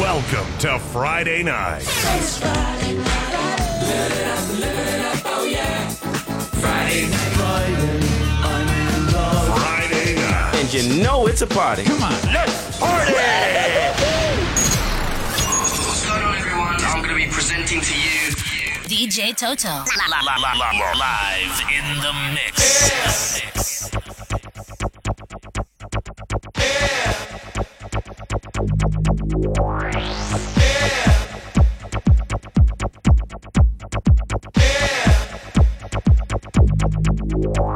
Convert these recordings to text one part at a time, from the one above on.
Welcome to Friday night. Friday night. Friday night. And you know it's a party. Come on. Let's party! What's going on, everyone? I'm going to be presenting to you DJ Toto. Live in the mix. Yeah. Yeah.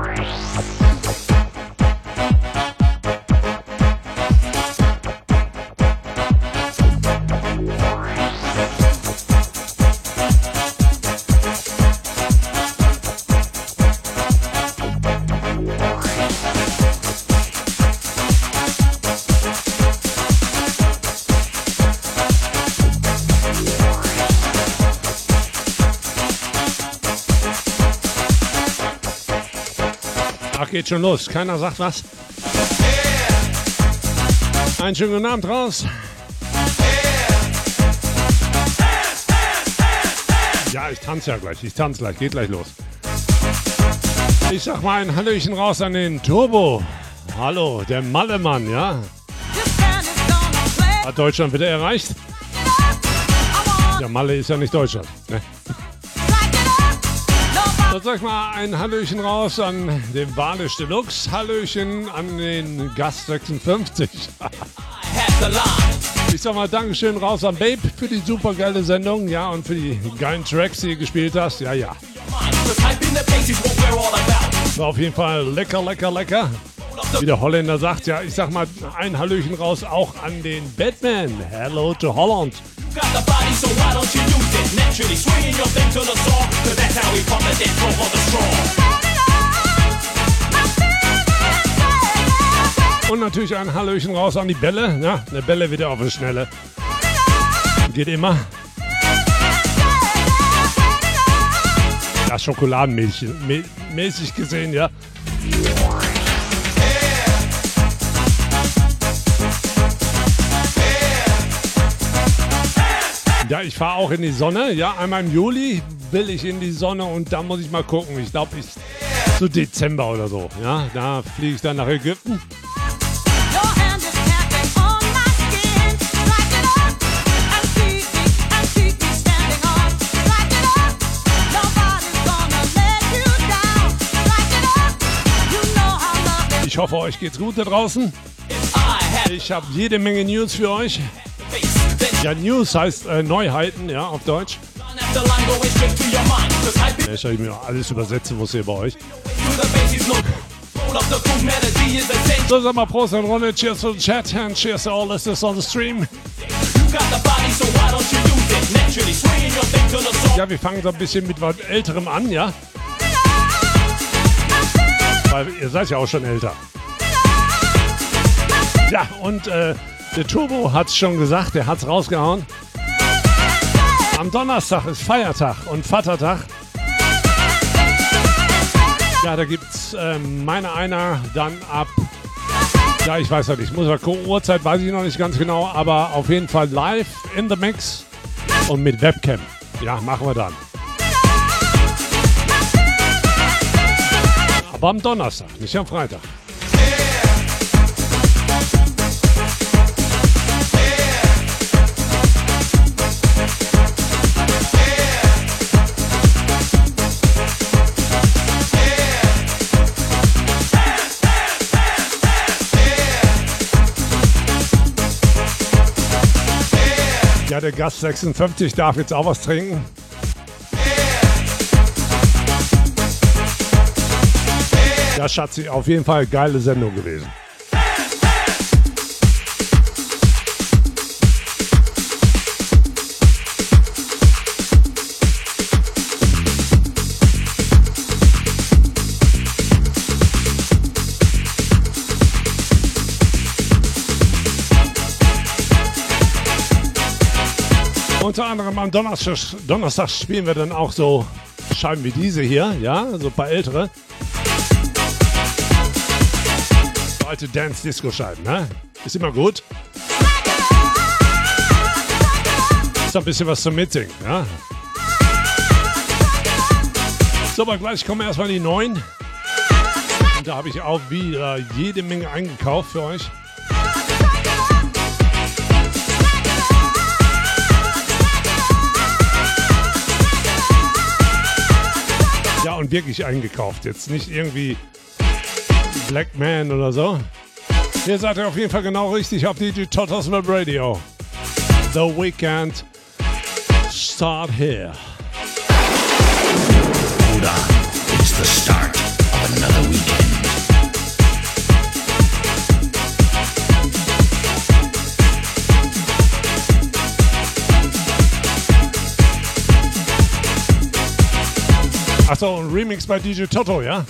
Ach, geht schon los. Keiner sagt was. Einen schönen guten Abend raus. Ja, ich tanze ja gleich. Ich tanze gleich. Geht gleich los. Ich sag mal ein Hallöchen raus an den Turbo. Hallo, der Mallemann, ja? Hat Deutschland wieder erreicht? Ja, Malle ist ja nicht Deutschland. Ne? Dann sag mal ein Hallöchen raus an den Balisch Deluxe. Hallöchen an den Gast 56. Ich sag mal Dankeschön raus an Babe für die super geile Sendung. Ja, und für die geilen Tracks, die du gespielt hast. Ja, ja. War auf jeden Fall lecker, lecker, lecker. Wie der Holländer sagt, ja, ich sag mal ein Hallöchen raus auch an den Batman. Hello to Holland. Got the body, so why don't you use it? Naturally swinging your thing to the saw, cause that's how we pump it, then throw for the straw. Und natürlich ein Hallöchen raus an die Bälle. Ja, eine Bälle wieder auf die Schnelle. Geht immer. Ja, Schokoladenmäßig mä- mäßig gesehen, ja. Ja, ich fahre auch in die Sonne. Ja, einmal im Juli will ich in die Sonne und da muss ich mal gucken. Ich glaube, ich so Dezember oder so. Ja, da fliege ich dann nach Ägypten. Ich hoffe, euch geht's gut da draußen. Ich habe jede Menge News für euch. Ja, News heißt äh, Neuheiten, ja, auf Deutsch. Ja, Ich habe mir alles übersetzen muss hier bei euch. So, sag mal Prost und Runde. Cheers to the chat and cheers to all listeners on the stream. Ja, wir fangen so ein bisschen mit was Älterem an, ja? Weil ihr seid ja auch schon älter. Ja, und äh, der Turbo hat's schon gesagt, der hat's rausgehauen. Am Donnerstag ist Feiertag und Vatertag. Ja, da gibt's ähm, meine einer dann ab. Ja, ich weiß ja nicht, ich muss mal gucken. Uhrzeit weiß ich noch nicht ganz genau, aber auf jeden Fall live in the mix und mit Webcam. Ja, machen wir dann. Aber am Donnerstag, nicht am Freitag. Der Gast 56 darf jetzt auch was trinken. Ja, Schatzi, auf jeden Fall geile Sendung gewesen. Unter anderem am Donnerstag, Donnerstag spielen wir dann auch so Scheiben wie diese hier, ja, so ein paar ältere. Alte Dance-Disco-Scheiben, ne? Ist immer gut. da ein bisschen was zum Mitsingen. Ja? So, aber gleich kommen erstmal die neuen. Und da habe ich auch wieder jede Menge eingekauft für euch. Und wirklich eingekauft. Jetzt nicht irgendwie Black Man oder so. Hier seid ihr auf jeden Fall genau richtig auf DJ Totos Web Radio. The Weekend start here. Hold on. It's the start of another weekend. Achso, ein Remix bei DJ Toto, ja?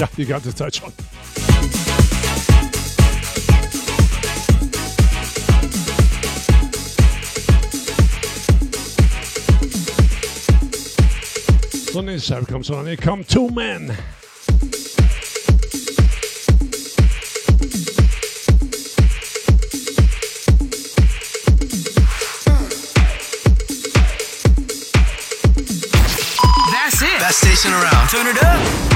Ja, die ganze Zeit schon. So, nächste Scheibe kommt schon. Hier kommen Two Men. It. Best station around. Turn it up.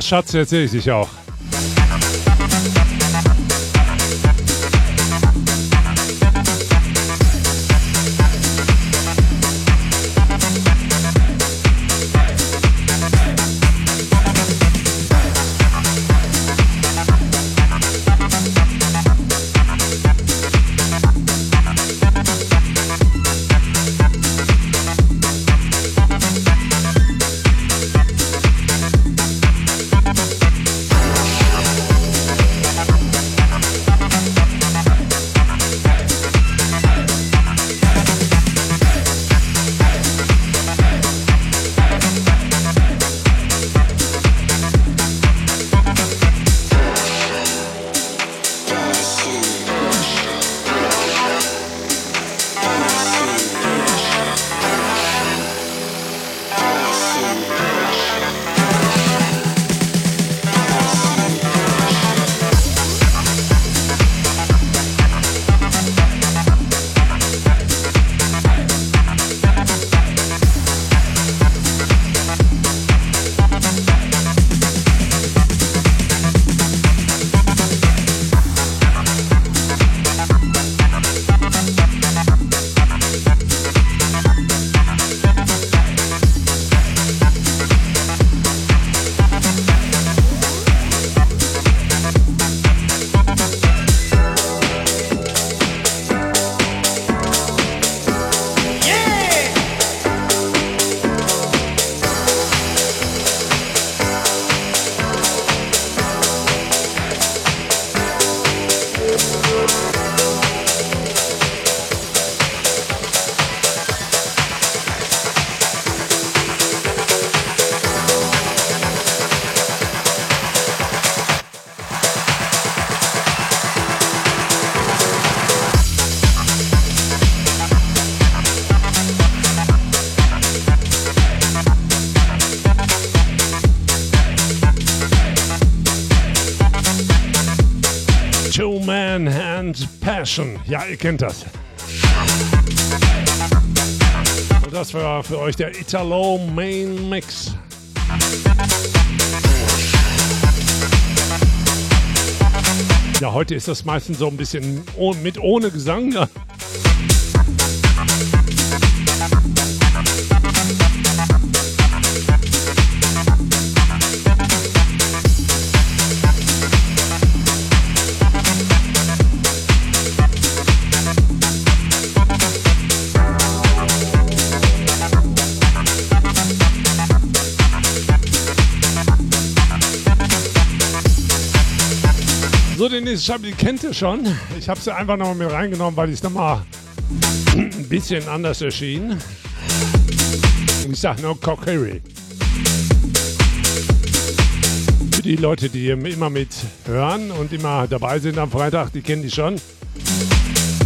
Schatz, jetzt sehe ich dich auch. Passion. Ja, ihr kennt das. Und das war für euch der Italo Main Mix. Ja, heute ist das meistens so ein bisschen mit ohne Gesang. Den nächsten Scheibe, die kennt ihr schon. Ich habe sie einfach nochmal mit reingenommen, weil ich nochmal ein bisschen anders erschien. Ich sage no Cockery. Für die Leute, die immer mit hören und immer dabei sind am Freitag, die kennen die schon.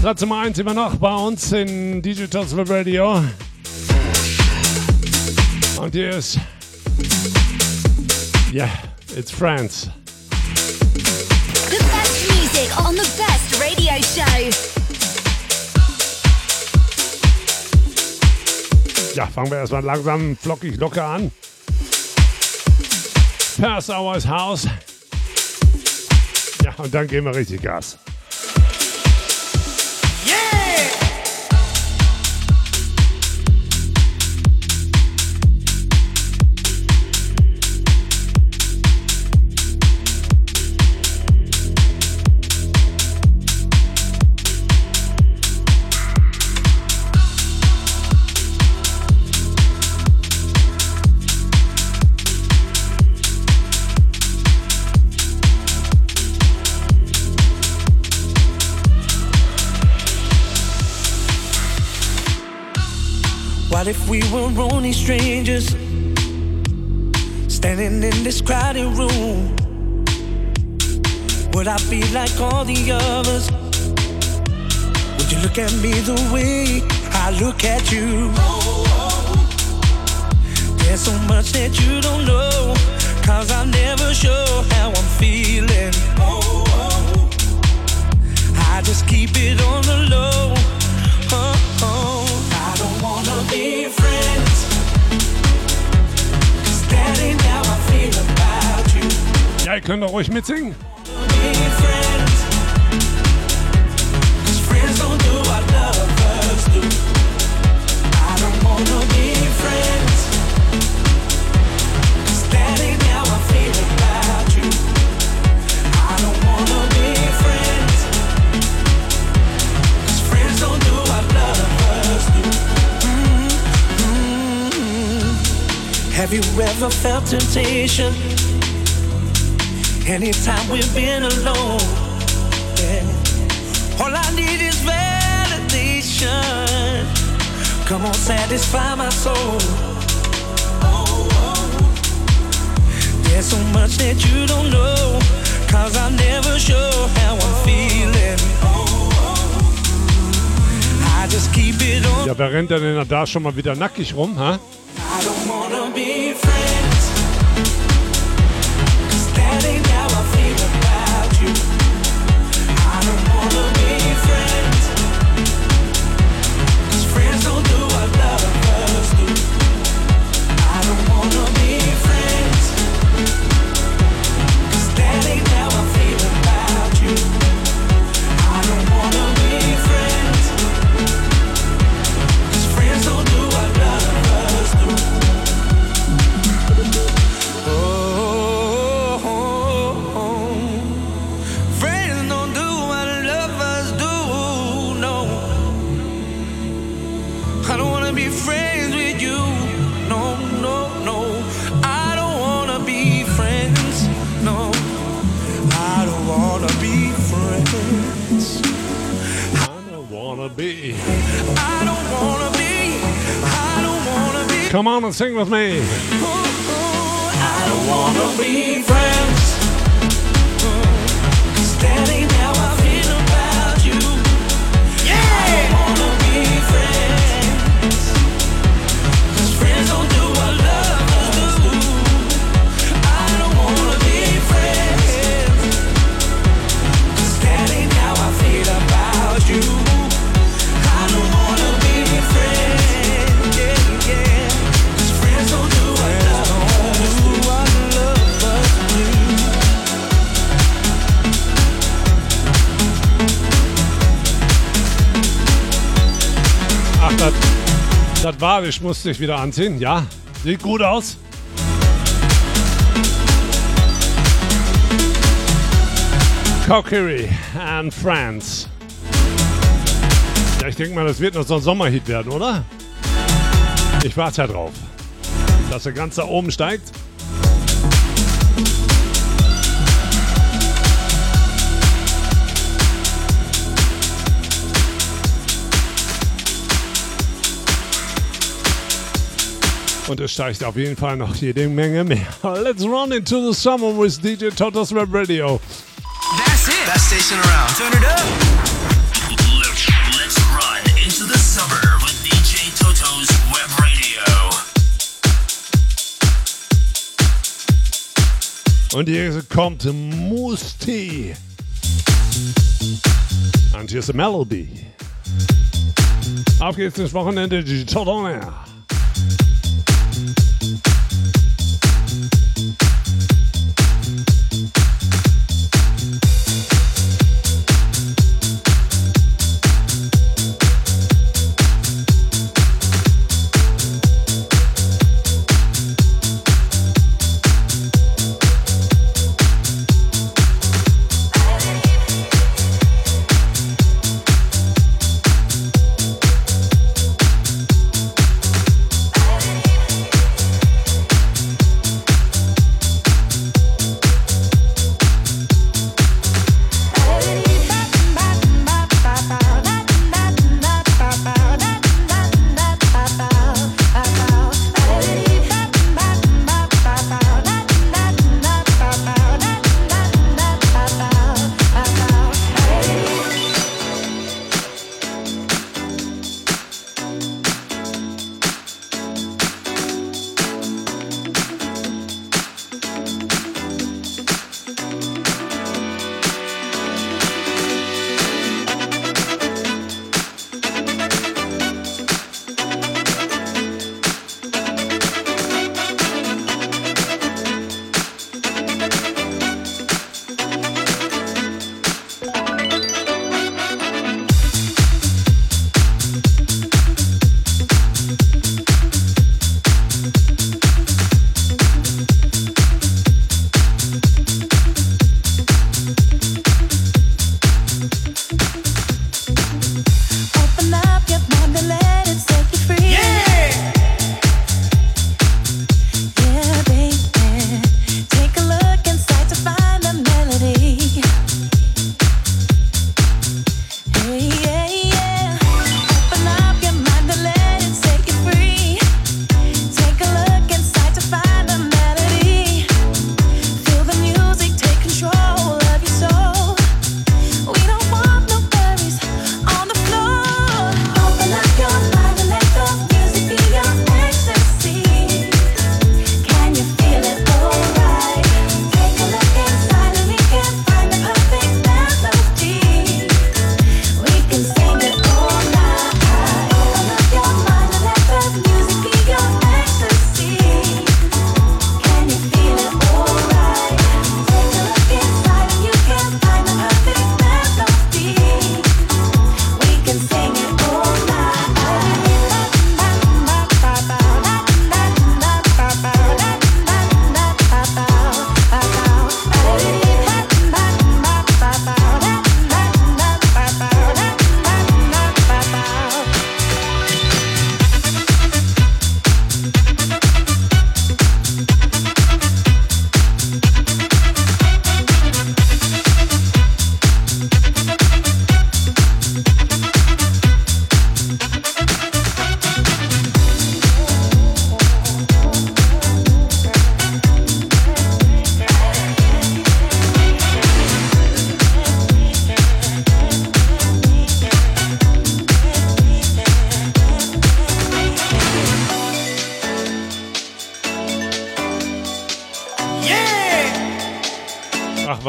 Platz Nummer 1 immer noch bei uns in Digital Radio. Und hier ist. Yeah, it's France. Music on the radio show. Ja, fangen wir erstmal langsam, flockig, locker an. Pass Hours House. Ja, und dann geben wir richtig Gas. What if we were only strangers standing in this crowded room? Would I be like all the others? Would you look at me the way I look at you? There's so much that you don't know, cause I'm never sure how I'm feeling. I just keep it on the low. Oh, oh. Don't do what lovers do. Have you ever felt temptation? Anytime we've been alone, yeah. All I need is validation. Come on, satisfy my soul. There's so much that you don't know, cause I'm never sure how I'm feeling. I just keep it on. Ja, wer rennt denn da schon mal wieder nackig rum, ha? I Come on and sing with me. I don't war, ich musste ich wieder anziehen. Ja, sieht gut aus. Kokiri and Friends. Ja, ich denke mal, das wird noch so ein Sommerhit werden, oder? Ich warte ja drauf, dass er ganz da oben steigt. Und es steigt auf jeden Fall noch jede Menge mehr. Let's run into the summer with DJ Totos Web Radio. That's it. Best station around. Turn it up. Let's, let's run into the summer with DJ Toto's Web Radio. Und hier kommt Musti. Und hier ist die Melody. Auf geht's ins Wochenende Digital On Air.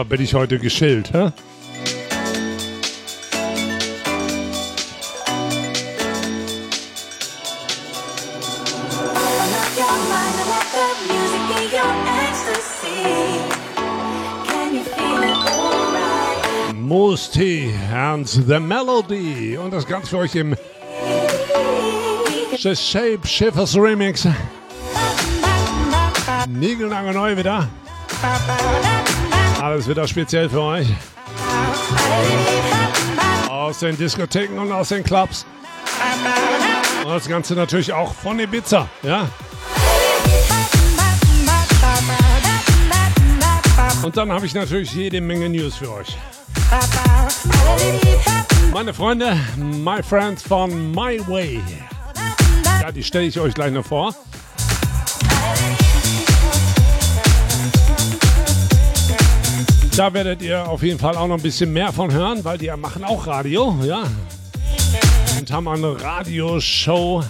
Was bin ich heute geschillt, hä? Your mind and the Melody. Und das Ganze für euch im The Shape Shifters Remix. Niegelnagelneu neu wieder. Alles wieder speziell für euch. Aus den Diskotheken und aus den Clubs. Und das Ganze natürlich auch von Ibiza, ja. Und dann habe ich natürlich jede Menge News für euch. Meine Freunde, my friends von My Way. Ja, die stelle ich euch gleich noch vor. Da werdet ihr auf jeden Fall auch noch ein bisschen mehr von hören, weil die ja machen auch Radio, ja. Und haben eine Radioshow.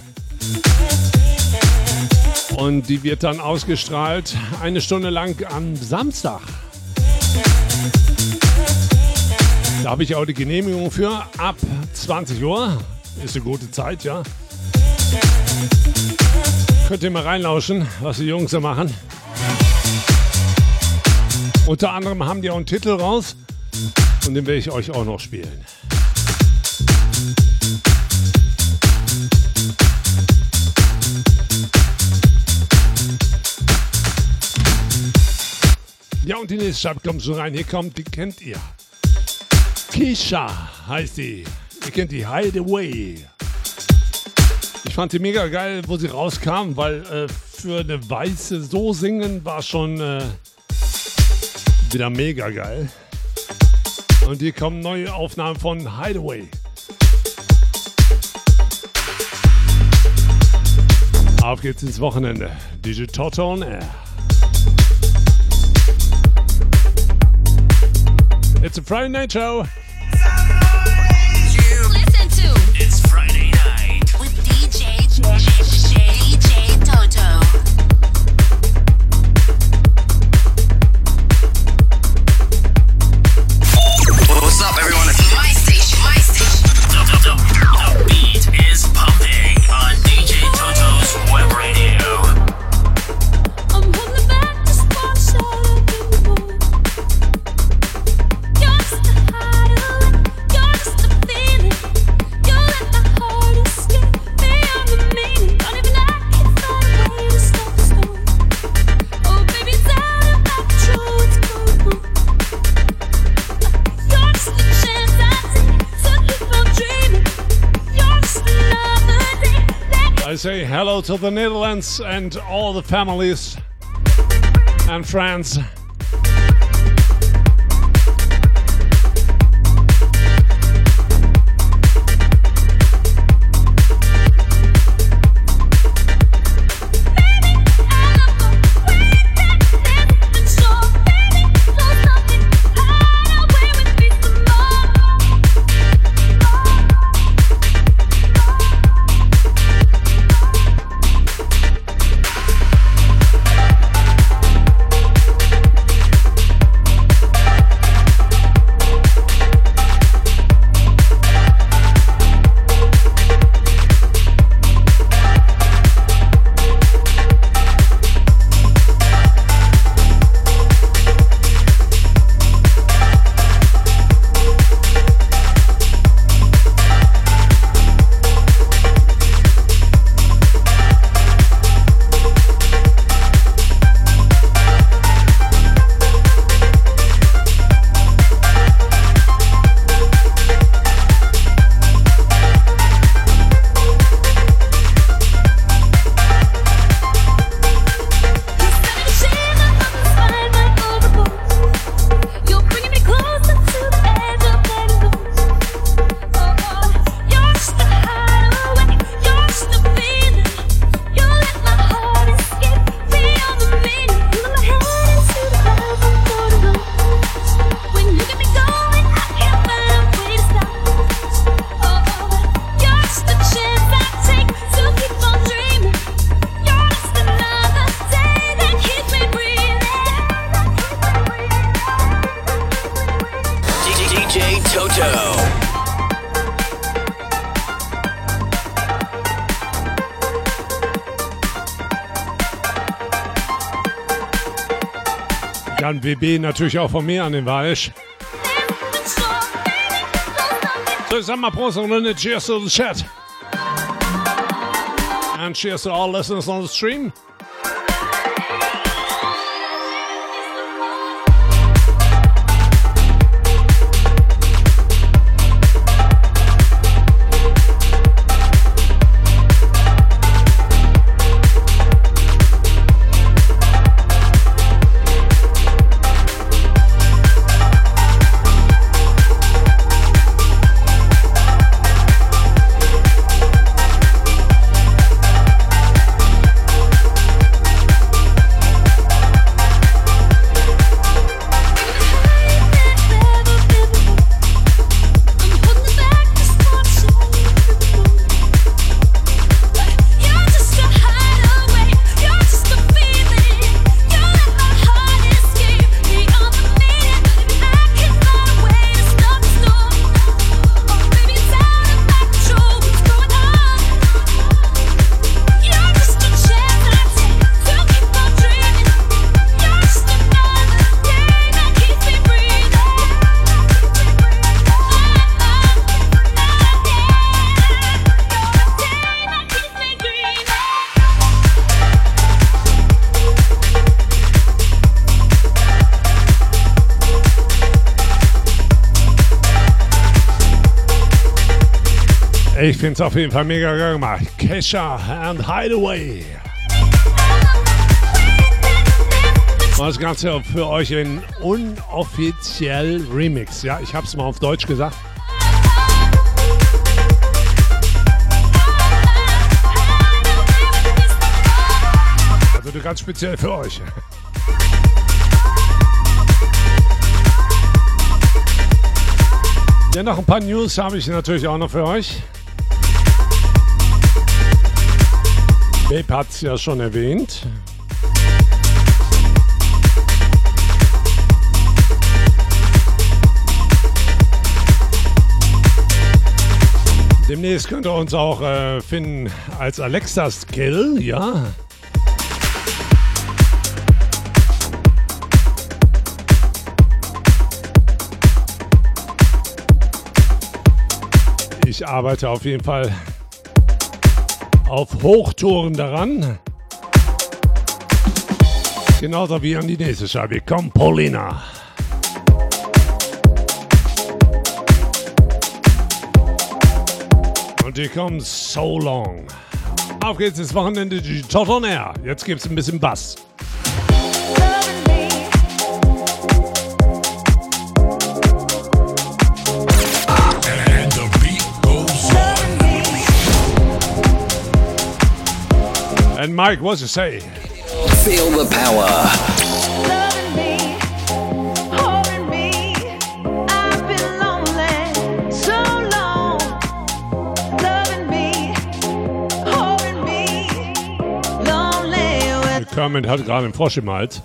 Und die wird dann ausgestrahlt eine Stunde lang am Samstag. Da habe ich auch die Genehmigung für ab 20 Uhr. Ist eine gute Zeit, ja. Könnt ihr mal reinlauschen, was die Jungs da machen. Unter anderem haben die auch einen Titel raus und den werde ich euch auch noch spielen. Ja, und die nächste Scheibe kommt schon rein. Hier kommt, die kennt ihr. Keisha heißt die. Ihr kennt die Hideaway. Ich fand sie mega geil, wo sie rauskam, weil äh, für eine Weiße so singen war schon äh, wieder mega geil. Und hier kommen neue Aufnahmen von Hideaway. Auf geht's ins Wochenende. Toto on Air. It's a Friday night show. Say hello to the Netherlands and all the families and friends. WB natürlich auch von mir an den Walsch. So, ich sag mal Prost und eine Cheers to the Chat. And cheers to all listeners on the stream. Ich finde es auf jeden Fall mega geil gemacht. Kesha and Hideaway. Und das Ganze für euch in unoffiziell Remix. Ja, ich habe es mal auf Deutsch gesagt. Also ganz speziell für euch. Ja, noch ein paar News habe ich natürlich auch noch für euch. Babe hat es ja schon erwähnt. Demnächst könnt ihr uns auch äh, finden als Alexa Skill, ja. Ich arbeite auf jeden Fall auf Hochtouren daran. Genauso wie an die nächste Scheibe. Komm, Paulina. Und die kommen so long. Auf geht's ins Wochenende, die Tot Air. Jetzt gibt's ein bisschen Bass. And Mike, what's you say? Feel the power. Kermit hat gerade einen Frosch im Hals.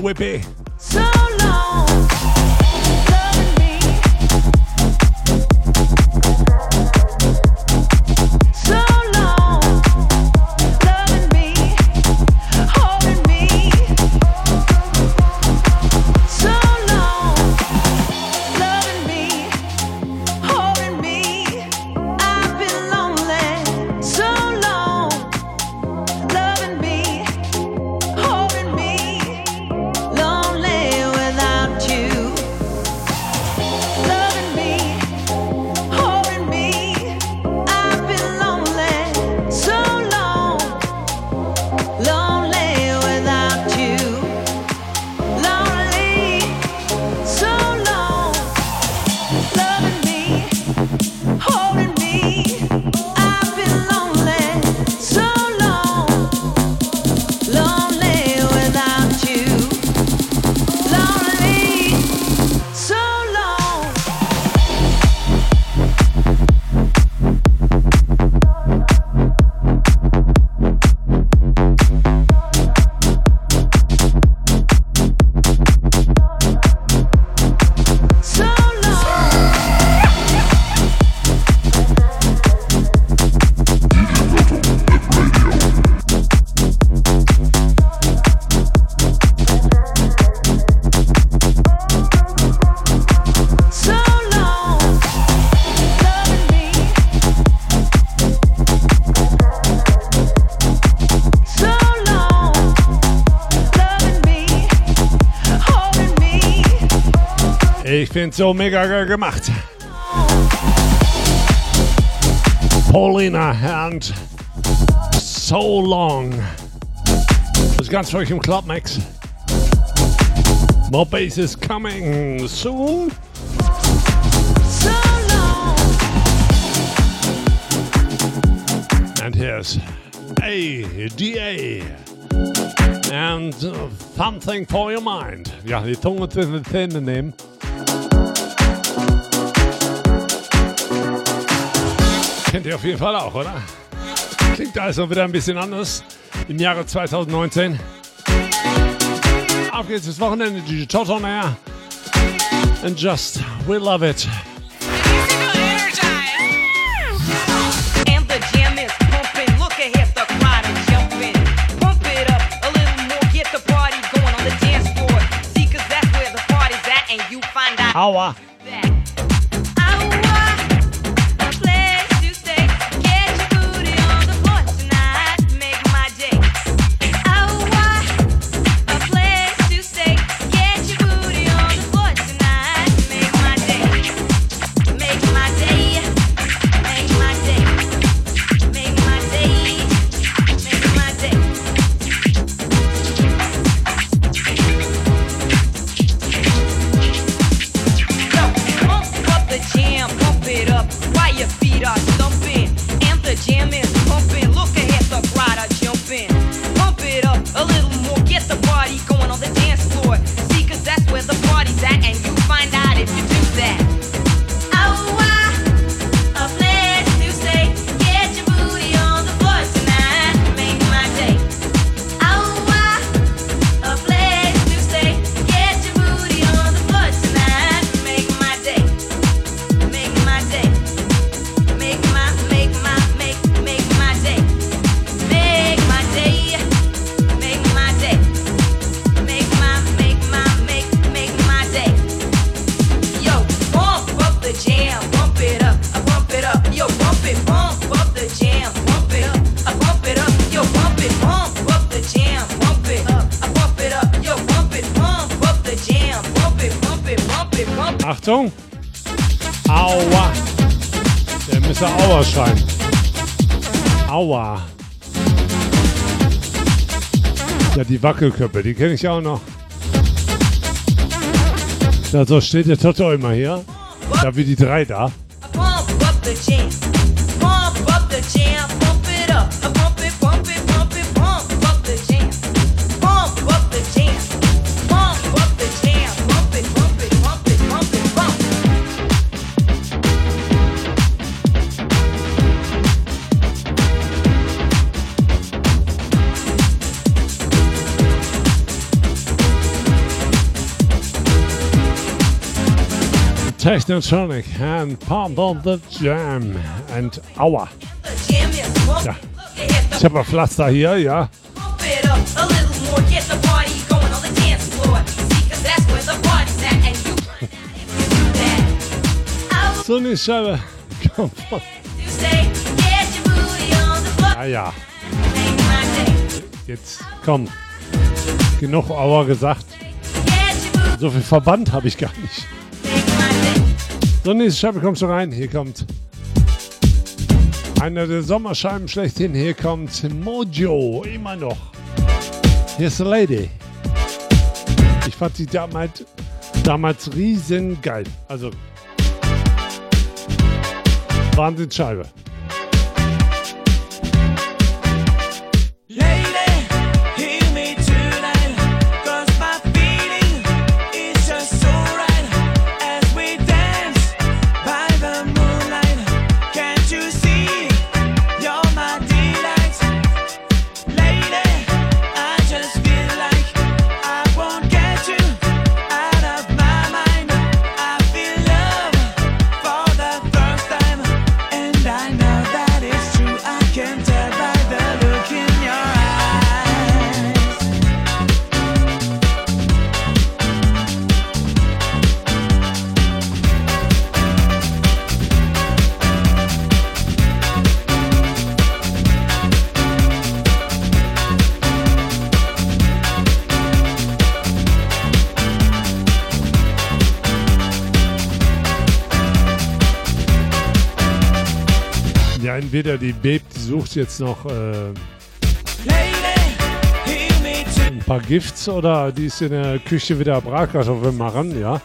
Whippy. Ich finde so mega gemacht. Paulina and So Long. Das ganz euch im Clubmix. More bass is coming soon. So and here's ADA and uh, something for your mind. Ja, die Zunge zwischen den Zähnen nehmen. kennt ihr auf jeden Fall auch, oder? Klingt also wieder ein bisschen anders im Jahre 2019. Auf geht's ins Wochenende, DJ Toton Air. And just, we love it. Aua. Führerschein. Aua. Ja, die Wackelköppe, die kenne ich auch noch. Da so steht der Toto immer hier. Da wie die drei da. Technotronic and Pound on the Jam and Hour. Ja. Ich habe ein Pflaster hier, ja. So eine Scheibe kommt. Ah ja. Jetzt komm. Genug Aua gesagt. So viel Verband habe ich gar nicht. So, nächste Scheibe kommt schon rein. Hier kommt einer der Sommerscheiben schlechthin. Hier kommt Mojo, immer noch. Hier ist eine Lady. Ich fand sie damals, damals riesen geil. Also, Wahnsinnsscheibe. Scheibe. Entweder die Babe, die sucht jetzt noch äh, ein paar Gifts oder die ist in der Küche wieder Bratkartoffeln machen, ja.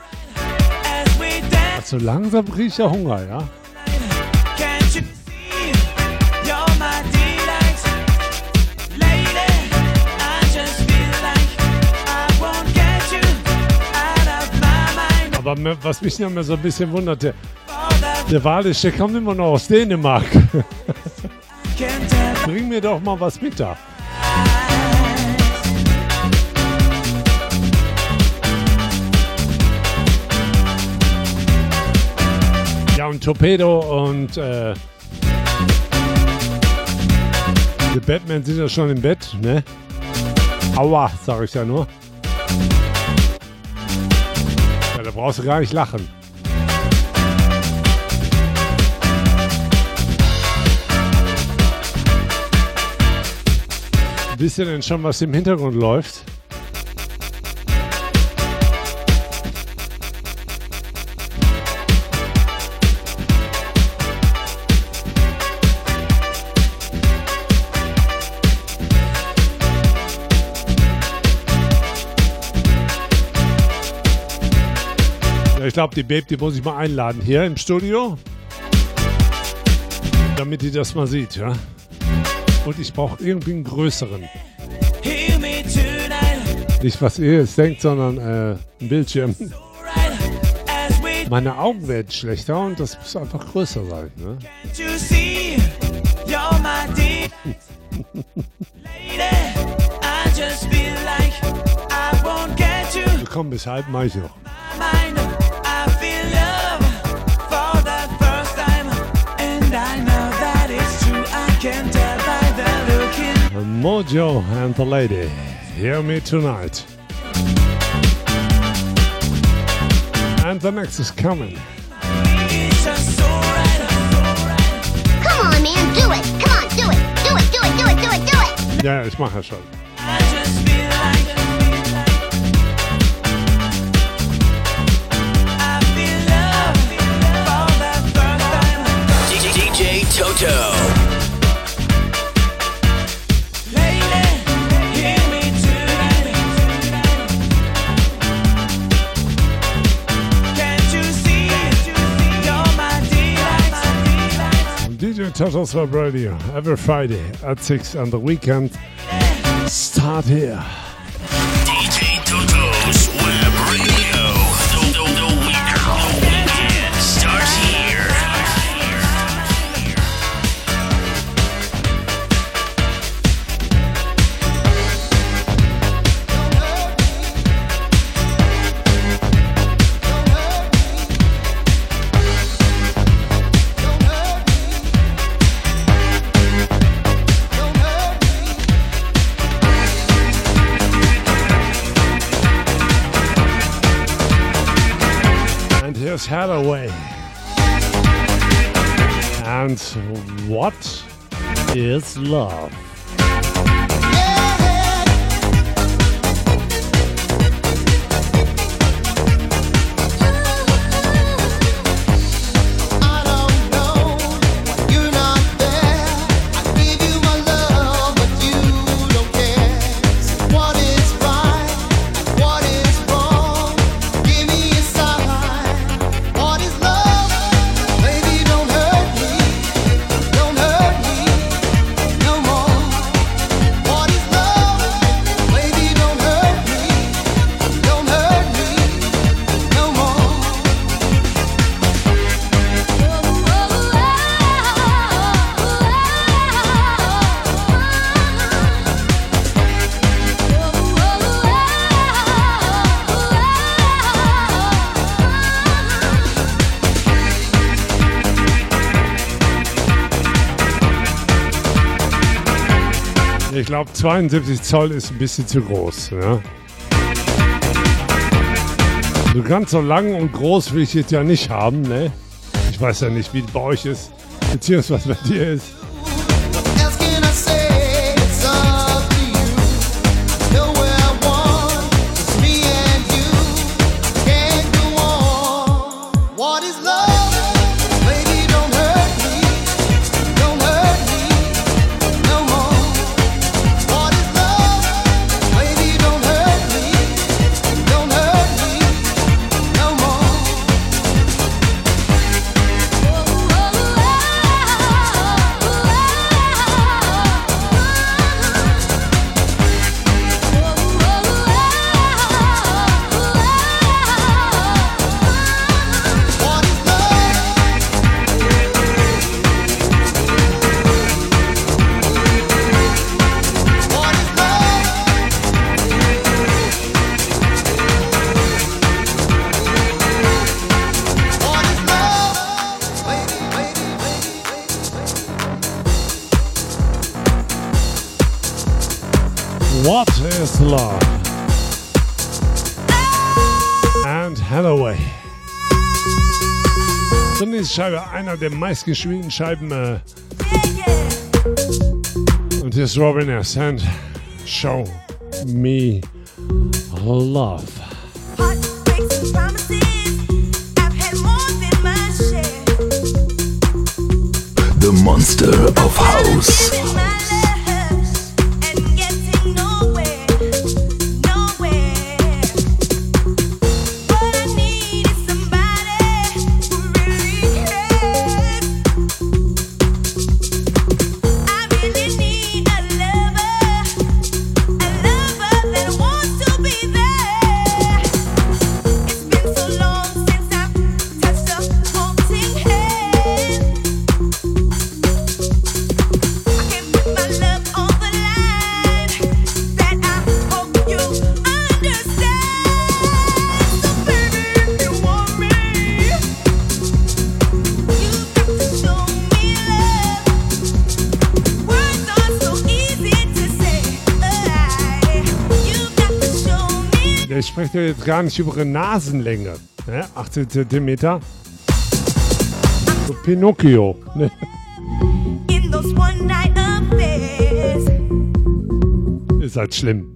Also langsam kriege ich ja Hunger, ja. Aber was mich noch mal so ein bisschen wundert, der, Walisch, der kommt immer noch aus Dänemark. Bring mir doch mal was mit da. Ja, und Torpedo und äh, die Batman sind ja schon im Bett, ne? Aua, sag ich ja nur. Ja, da brauchst du gar nicht lachen. Wisst ihr denn schon, was im Hintergrund läuft? Ich glaube, die Babe, die muss ich mal einladen hier im Studio. Damit die das mal sieht, ja. Und ich brauche irgendwie einen größeren. Nicht, was ihr jetzt denkt, sondern äh, ein Bildschirm. Meine Augen werden schlechter und das muss einfach größer sein. Ne? Komm, bis halb mache ich noch. mind. I feel love for the first time, and I Mojo and the lady. Hear me tonight. And the next is coming. it's just so right. Come on, man, do it. Come on, do it. Do it, do it, do it, do it, do it. Ja, ich mache ja schon. I DJ Turtles Web Radio every Friday at 6 and the weekend start here. DJ Toto's what is love? 72 Zoll ist ein bisschen zu groß. Ja? So ganz so lang und groß will ich jetzt ja nicht haben. Ne? Ich weiß ja nicht, wie es bei euch ist, beziehungsweise bei dir ist. Einer der meistgespielten Scheiben. Äh, und hier ist Robin S. and Show Me Love. The monster of house. Ich jetzt gar nicht über Nasenlänge. Ne? 18 Zentimeter. So Pinocchio. Ne? Ist halt schlimm.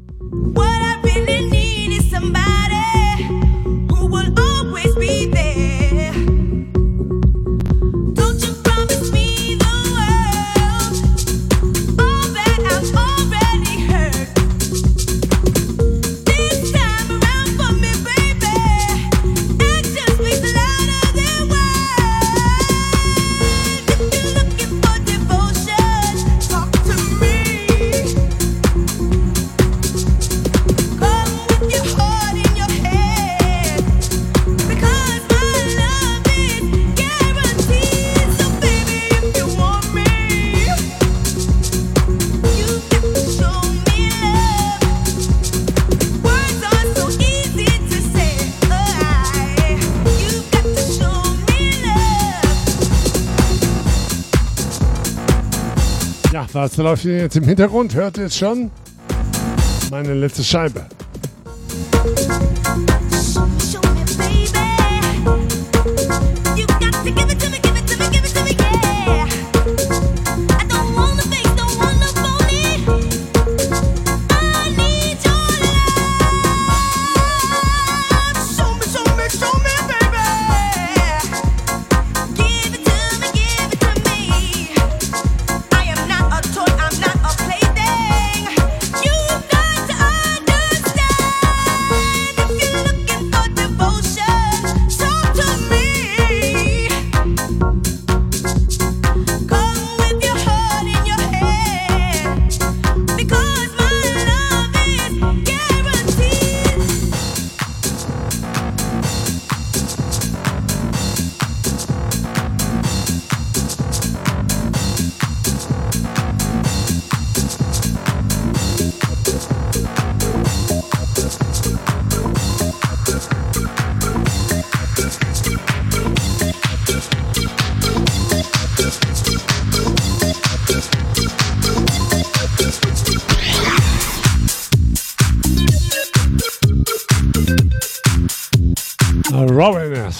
What I really need is somebody was läuft jetzt im Hintergrund? Hört ihr es schon? Meine letzte Scheibe.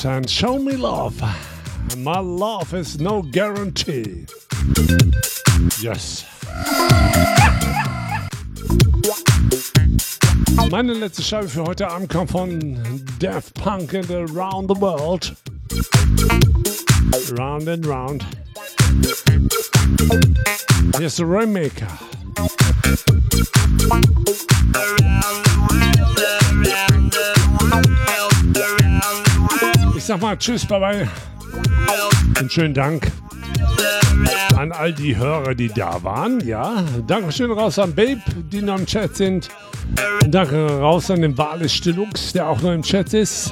Robin and Show Me Love. My love is no guarantee. Yes. Meine letzte Scheibe für heute Abend kommt von Daft Punk and Around the World. Round and round. Hier ist der Rainmaker. Ich sag mal Tschüss, bye bye. Und schönen Dank an all die Hörer, die da waren. Ja, Dankeschön raus an Babe, die noch im Chat sind. Danke raus an den Wales Stilux, der auch noch im Chat ist.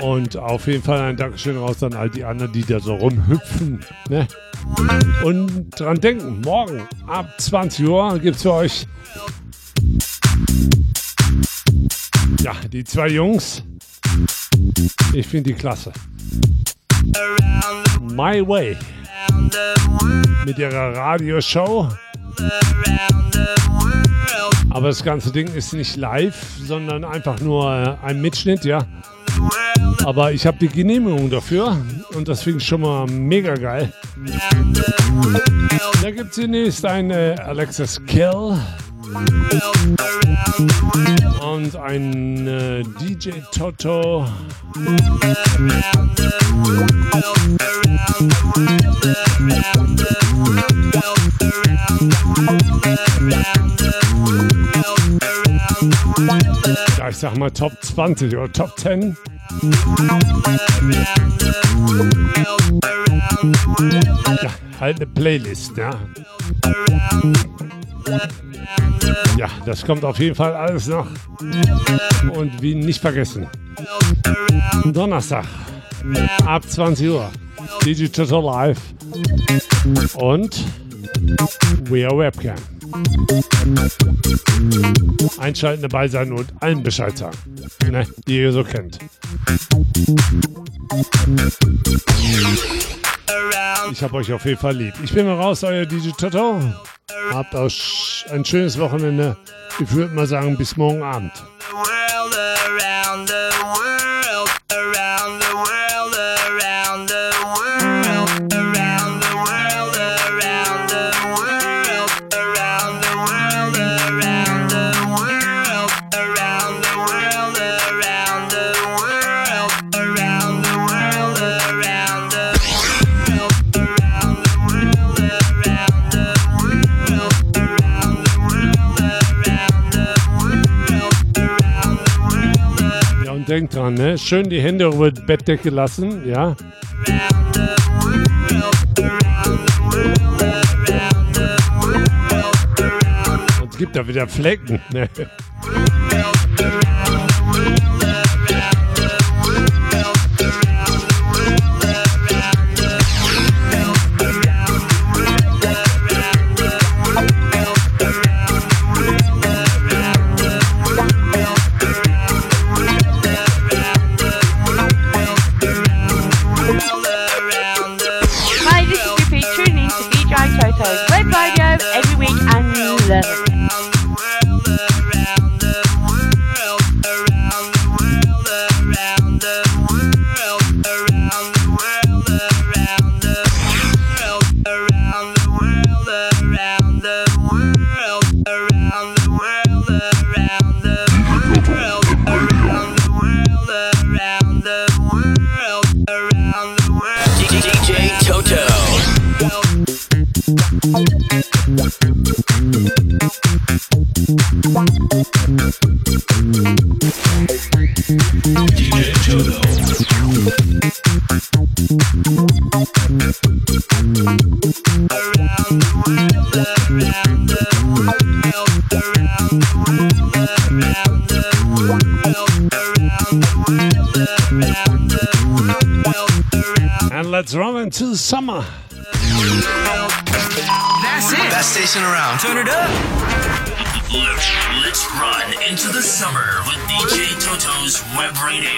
Und auf jeden Fall ein Dankeschön raus an all die anderen, die da so rumhüpfen. Ne? Und dran denken, morgen ab 20 Uhr gibt es für euch ja, die zwei Jungs. Ich finde die klasse. My Way mit ihrer Radioshow Aber das ganze Ding ist nicht live, sondern einfach nur äh, ein Mitschnitt, ja. Aber ich habe die Genehmigung dafür und das finde ich schon mal mega geil. Da gibt es zunächst eine Alexis Kill und ein äh, DJ Toto. Ja, ich sag mal Top 20 oder Top 10. Ja, halt eine Playlist, ja. Ja, das kommt auf jeden Fall alles noch. Und wie nicht vergessen. Donnerstag ab 20 Uhr. Digital Live. Und We are Webcam. Einschalten dabei sein und allen Bescheid sagen. Ne, die ihr so kennt. Ich hab euch auf jeden Fall lieb. Ich bin mal raus, euer DJ Toto. Habt auch ein schönes Wochenende. Ich würde mal sagen, bis morgen Abend. Denkt dran, ne? Schön die Hände über die Bettdecke lassen, ja? Es gibt da wieder Flecken, ne? Web radio.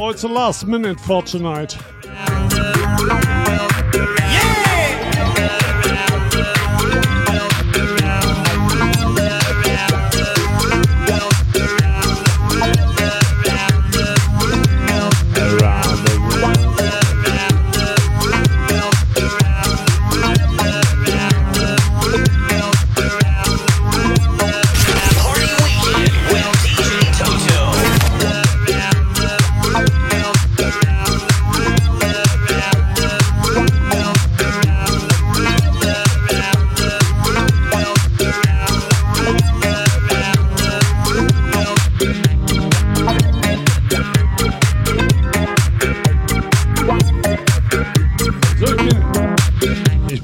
Oh, it's the last minute for tonight. Around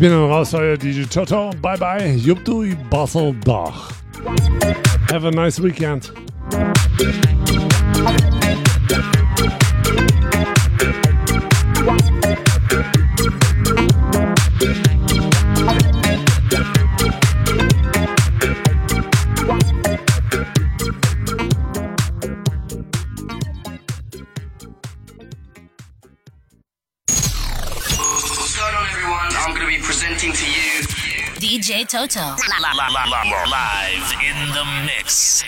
bin dann raus, euer DJ Toto. Bye bye. Jubdu Basel Dach. Have a nice weekend. Toto. Live in the mix.